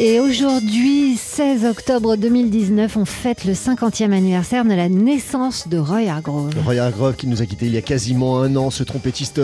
Et aujourd'hui, 16 octobre 2019, on fête le 50e anniversaire de la naissance de Roy Hargrove. Roy Hargrove qui nous a quitté il y a quasiment un an, ce trompettiste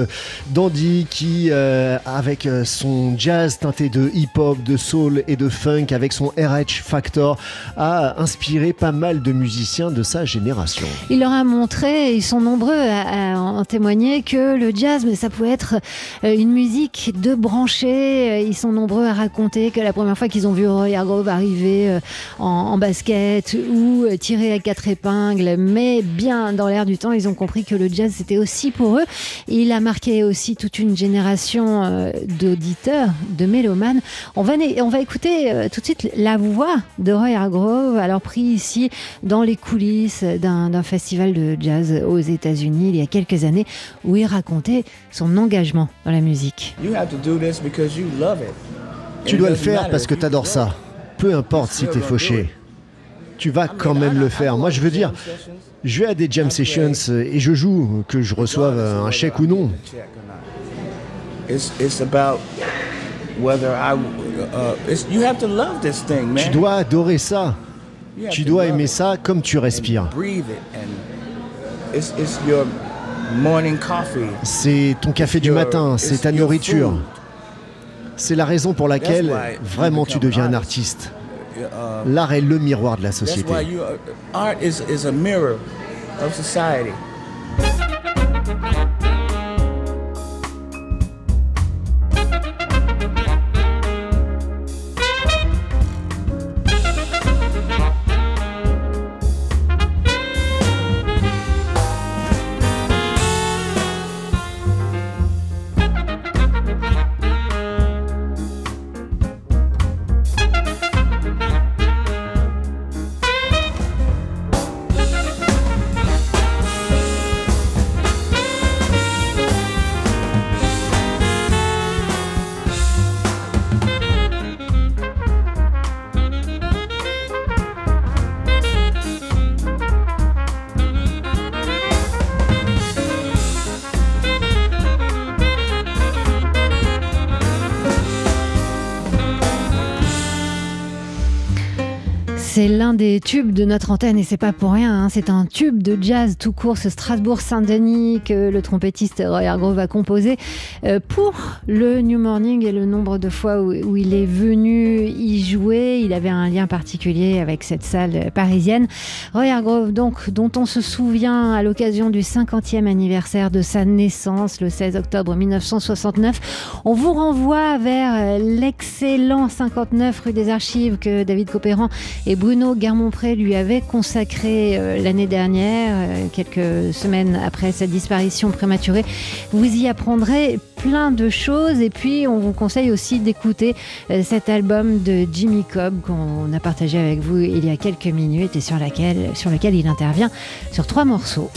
dandy qui, euh, avec euh, son jazz teinté de hip-hop, de soul et de funk, avec son RH Factor, a inspiré pas mal de musiciens de sa génération. Il leur a montré, ils sont nombreux à, en témoigner, que le jazz, mais ça pouvait être euh, une musique de branchés. Ils sont nombreux à raconter que la première fois qu'ils ont vu Roy Hargrove arriver euh, en, basket ou euh, tirer à quatre épingles, mais bien dans l'air du temps, ils ont compris que le jazz c'était aussi pour eux. Il a marqué aussi toute une génération euh, d'auditeurs, de mélomanes. On va, on va écouter tout de suite la voix de Roy Hargrove, alors pris ici dans les coulisses d'un festival de jazz aux États-Unis il y a quelques années, où il racontait son engagement dans la musique. You have to do this because you love it. Tu dois le faire parce que tu adores ça. Peu importe si tu es fauché. Tu vas quand même le faire. Moi, je veux dire, je vais à des jam sessions et je joue, que je reçoive un chèque ou non. Tu dois adorer ça. Tu dois aimer ça comme tu respires. C'est ton café du matin, c'est ta nourriture. C'est la raison pour laquelle vraiment tu deviens un artiste. L'art est le miroir de la société. L'un des tubes de notre antenne et c'est pas pour rien. Hein. C'est un tube de jazz tout court, ce Strasbourg-Saint-Denis que le trompettiste Roy Hargrove a composé euh, pour le New Morning et le nombre de fois où, il est venu y jouer. Il avait un lien particulier avec cette salle parisienne. Roy Hargrove, donc, dont on se souvient à l'occasion du 50e anniversaire de sa naissance le 16 octobre 1969. On vous renvoie vers l'excellent 59 rue des Archives que David Copéran et Bruno Garmont-Pré lui avait consacré euh, l'année dernière, euh, quelques semaines après sa disparition prématurée. Vous y apprendrez plein de choses et puis on vous conseille aussi d'écouter euh, cet album de Jimmy Cobb qu'on a partagé avec vous il y a quelques minutes et sur lequel il intervient sur trois morceaux.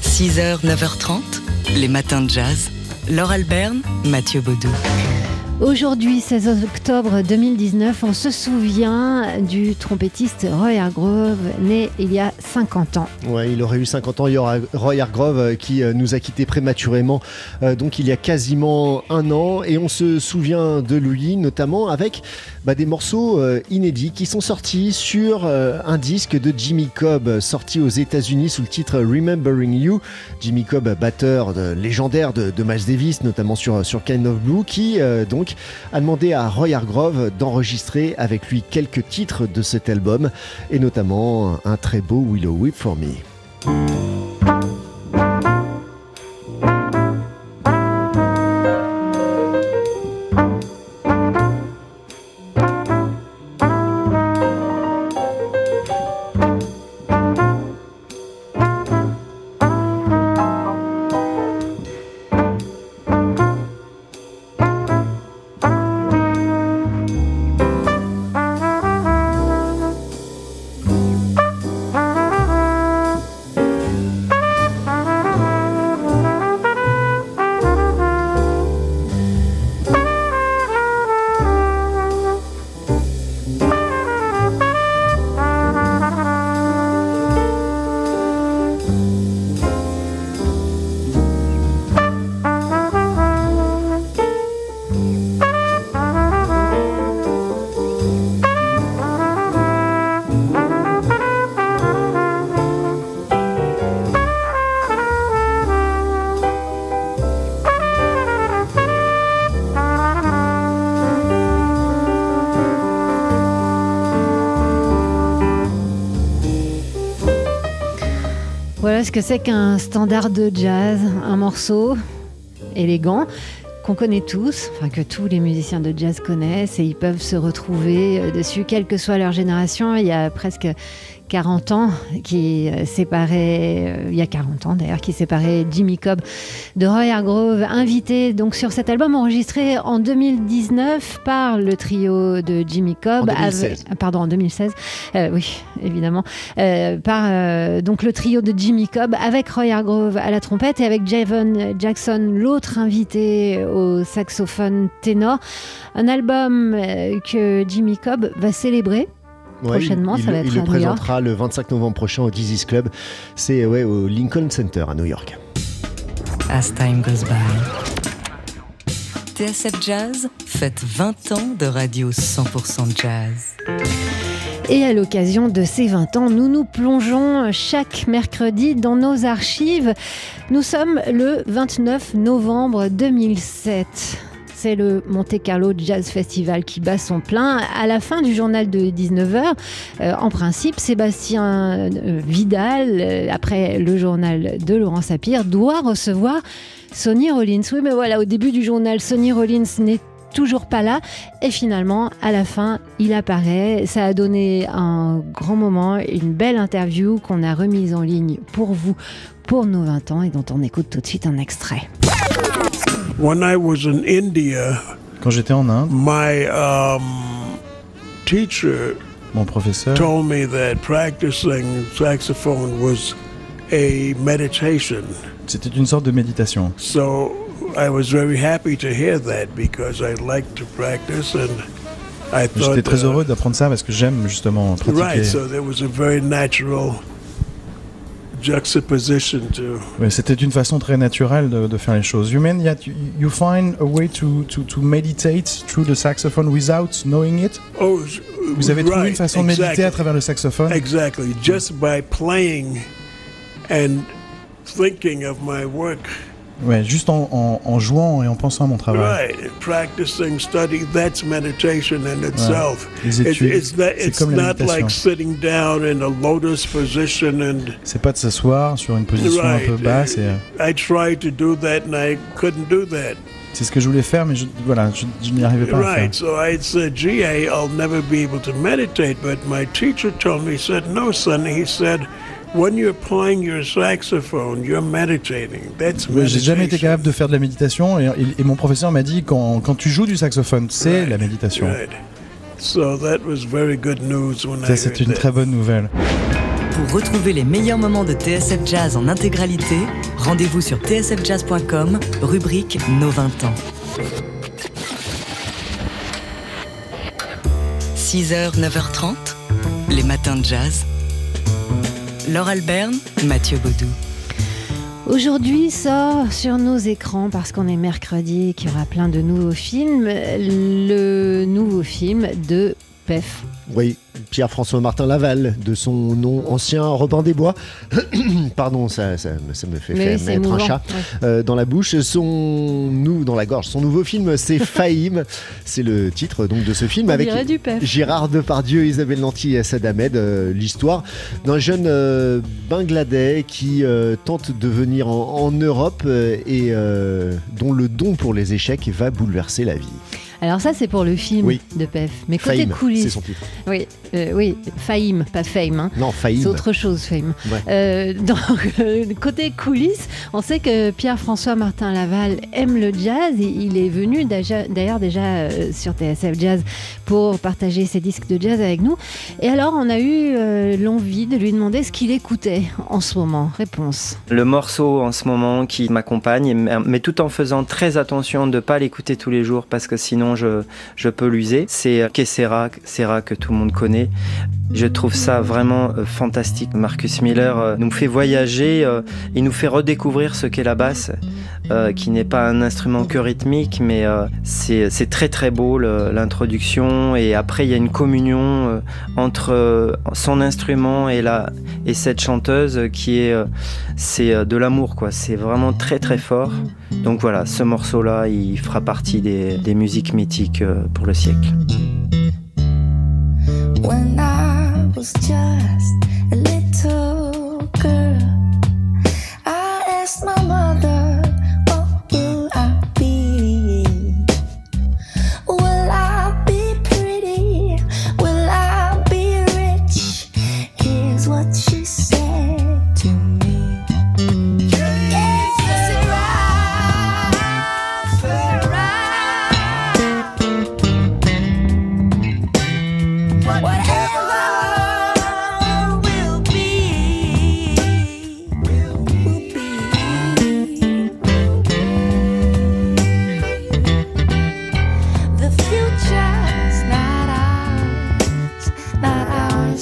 6h, 9h30, les matins de jazz. Laure Alberne, Mathieu Baudou. Aujourd'hui, 16 octobre 2019, on se souvient du trompettiste Roy Hargrove, né il y a 50 ans. Ouais, il aurait eu 50 ans. Il y aura Roy Hargrove euh, qui euh, nous a quittés prématurément, euh, donc il y a quasiment un an. Et on se souvient de lui, notamment avec bah, des morceaux inédits qui sont sortis sur un disque de Jimmy Cobb, sorti aux États-Unis sous le titre Remembering You. Jimmy Cobb, batteur légendaire de, de, Miles Davis, notamment sur, sur Kind of Blue, qui donc a demandé à Roy Hargrove d'enregistrer avec lui quelques titres de cet album, et notamment un très beau Willow Whip for Me. Ce que c'est qu'un standard de jazz, un morceau élégant qu'on connaît tous, enfin que tous les musiciens de jazz connaissent et ils peuvent se retrouver euh, dessus, quelle que soit leur génération. Il y a presque 40 ans, qui euh, séparait, euh, il y a 40 ans d'ailleurs, qui séparait Jimmy Cobb de Roy Hargrove, invité donc sur cet album enregistré en 2019 par le trio de Jimmy Cobb. En 2016. pardon, en 2016, euh, oui, évidemment, euh, par euh, donc le trio de Jimmy Cobb avec Roy Hargrove à la trompette et avec Javon Jackson, l'autre invité au saxophone ténor. Un album euh, que Jimmy Cobb va célébrer Prochainement, il, ça va il être le à New York. présentera le 25 novembre prochain au Dizzy's Club. C'est ouais, au Lincoln Center à New York. As time goes by. TSF Jazz fête 20 ans de radio 100% jazz. Et à l'occasion de ces 20 ans, nous nous plongeons chaque mercredi dans nos archives. Nous sommes le 29 novembre 2007. C'est le Monte Carlo Jazz Festival qui bat son plein. À la fin du journal de 19h, euh, en principe, Sébastien euh, Vidal, euh, après le journal de Laurent Sapir, doit recevoir Sonny Rollins. Oui, mais voilà, au début du journal, Sonny Rollins n'est toujours pas là. Et finalement, à la fin, il apparaît. Ça a donné un grand moment, une belle interview qu'on a remise en ligne pour vous, pour nos 20 ans, et dont on écoute tout de suite un extrait. When I was in India, Quand j'étais en Inde, my um, teacher mon professeur told me that practicing saxophone was a meditation. C'était une sorte de méditation. So I was very happy to hear that because I like to practice and I J'étais thought. très uh, heureux d'apprendre ça parce que j'aime justement pratiquer. Right, so there was a very natural C'était une façon très naturelle de, de faire les choses. You mean that you, you find a way to, to, to meditate through the saxophone without knowing it? Oh, Vous avez trouvé right, une façon de méditer exactly. à travers le saxophone? Exactly. Just by playing and thinking of my work. Ouais, juste en, en, en jouant et en pensant à mon travail. Right. Practicing, study, that's meditation in itself. Les It- études, it's not, c'est it's comme la not like méditation. sitting down in a lotus position and C'est pas de s'asseoir sur une position un peu Right. basse. et, euh, I tried to do that and I couldn't do that. C'est ce que je voulais faire, mais je, voilà, je, je n'y arrivais pas à faire. Right. So I said, gee, I'll never be able to meditate. But my teacher told me, he said, no, son. He said, when you're playing your saxophone, you're meditating. That's Ouais, J'ai jamais été meditation. capable de faire de la méditation et, et- et mon professeur m'a dit quand, quand tu joues du saxophone, c'est Right. la méditation. Right. So that was very good news when I Ça, c'est une that. très bonne nouvelle. Pour retrouver les meilleurs moments de TSF Jazz en intégralité, rendez-vous sur tsfjazz.com, rubrique Nos 20 ans. 6h, 9h30, les matins de jazz. Laure Alberne, Mathieu Baudou. Aujourd'hui sort sur nos écrans, parce qu'on est mercredi et qu'il y aura plein de nouveaux films, le nouveau film de PEF. Oui, Pierre-François Martin Laval, de son nom ancien Robin des Bois. Pardon, ça, ça, ça me fait faire oui, mettre un chat Ouais. euh, dans la bouche. Son, nous, dans la gorge. Son nouveau film, c'est Fahim. c'est le titre donc de ce film On avec. Gérard Depardieu, Isabelle Nanty et Assad Ahmed. euh, L'histoire d'un jeune euh, Bangladais qui euh, tente de venir en, en Europe et dont le don pour les échecs va bouleverser la vie. Alors ça c'est pour le film Oui. de PEF. Mais côté c'est coulisses, son titre. oui, euh, oui, Fahim, pas Fame. hein. Non, Fahim. C'est autre chose, Fame. Ouais. Euh, donc, euh, côté coulisses, on sait que Pierre-François Martin Laval aime le jazz. Et il est venu d'ailleurs déjà euh, sur TSF Jazz pour partager ses disques de jazz avec nous. Et alors, on a eu euh, l'envie de lui demander ce qu'il écoutait en ce moment. Réponse. Le morceau en ce moment qui m'accompagne, mais mais tout en faisant très attention de ne pas l'écouter tous les jours parce que sinon je, peux l'user, c'est Que Sera, Sera que tout le monde connaît. Je trouve ça vraiment euh, fantastique. Marcus Miller euh, nous fait voyager, euh, il nous fait redécouvrir ce qu'est la basse, euh, qui n'est pas un instrument que rythmique, mais euh, c'est très très beau l'introduction. Et après, il y a une communion euh, entre euh, son instrument et, cette chanteuse qui est euh, c'est euh, de l'amour quoi c'est vraiment très très fort donc voilà ce morceau là il fera partie des musiques cosmétique euh, pour le siècle. When I was just a little girl, I asked my mother, What will I be? Will I be pretty? Will I be rich? Here's what she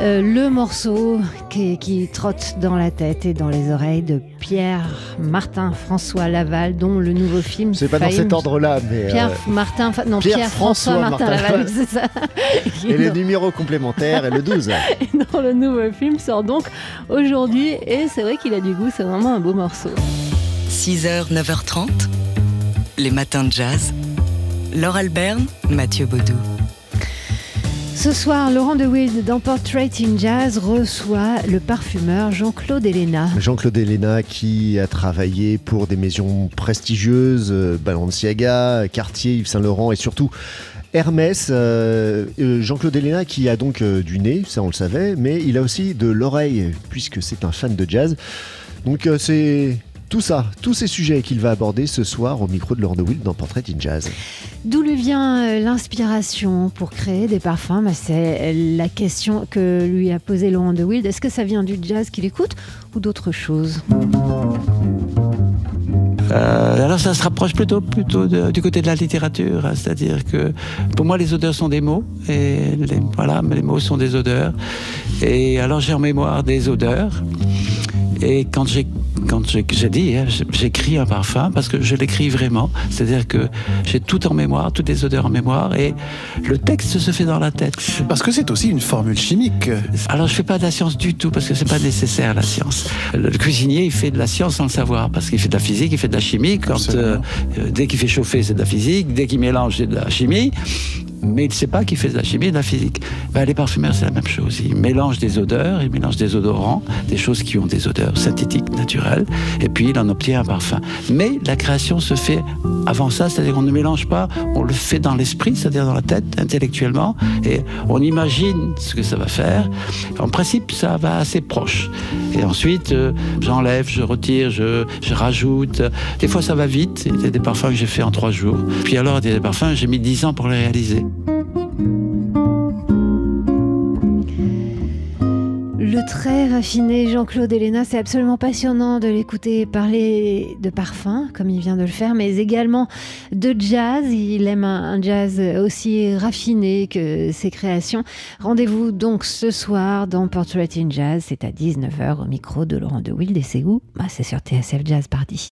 Euh, le morceau qui, qui, trotte dans la tête et dans les oreilles de Pierre Martin François Laval, dont le nouveau film. C'est pas dans cet ordre-là, mais. Pierre euh, Martin, non, Pierre, Pierre François, François, Martin, Martin Laval, c'est ça. et le numéro complémentaire est le 12. et non, le nouveau film sort donc aujourd'hui et c'est vrai qu'il a du goût, c'est vraiment un beau morceau. 6h, 9h30, les matins de jazz. Laure Alberne, Mathieu Baudou. Ce soir, Laurent de Wild dans Portrait in Jazz reçoit le parfumeur Jean-Claude Elena. Jean-Claude Elena qui a travaillé pour des maisons prestigieuses, euh, Balenciaga, Cartier, Yves Saint Laurent et surtout Hermès, euh, euh, Jean-Claude Elena qui a donc du nez, ça on le savait, mais il a aussi de l'oreille puisque c'est un fan de jazz. Donc c'est tout ça, tous ces sujets qu'il va aborder ce soir au micro de Laurent de Wild dans Portrait in Jazz. D'où lui vient euh, l'inspiration pour créer des parfums? Bah, C'est la question que lui a posée Laurent de Wild. Est-ce que ça vient du jazz qu'il écoute ou d'autre chose euh, alors ça se rapproche plutôt, plutôt du côté de la littérature, hein. c'est-à-dire que pour moi les odeurs sont des mots, et les, voilà, les mots sont des odeurs. Et alors j'ai en mémoire des odeurs, et quand j'ai quand j'ai dit, hein, j'écris un parfum parce que je l'écris vraiment. C'est-à-dire que j'ai tout en mémoire, toutes les odeurs en mémoire et le texte se fait dans la tête. Parce que c'est aussi une formule chimique. Alors je fais pas de la science du tout parce que c'est pas nécessaire la science. Le cuisinier il fait de la science sans le savoir parce qu'il fait de la physique, il fait de la chimie. Quand euh, dès qu'il fait chauffer c'est de la physique, dès qu'il mélange c'est de la chimie mais il ne sait pas qu'il fait de la chimie et de la physique. Ben, les parfumeurs, c'est la même chose. Ils mélangent des odeurs, ils mélangent des odorants, des choses qui ont des odeurs synthétiques, naturelles, et puis il en obtient un parfum. Mais la création se fait avant ça, c'est-à-dire qu'on ne mélange pas, on le fait dans l'esprit, c'est-à-dire dans la tête, intellectuellement, et on imagine ce que ça va faire. En principe, ça va assez proche. Et ensuite, euh, j'enlève, je retire, je, rajoute. Des fois, ça va vite. Il y a des parfums que j'ai fait en trois jours. Puis alors, il y a des parfums, j'ai mis dix ans pour les réaliser. Très raffiné Jean-Claude Elena, c'est absolument passionnant de l'écouter parler de parfum, comme il vient de le faire, mais également de jazz. Il aime un jazz aussi raffiné que ses créations. Rendez-vous donc ce soir dans Portrait in Jazz, c'est à 19h au micro de Laurent de Wild et c'est où? Bah, C'est sur TSF Jazz Party.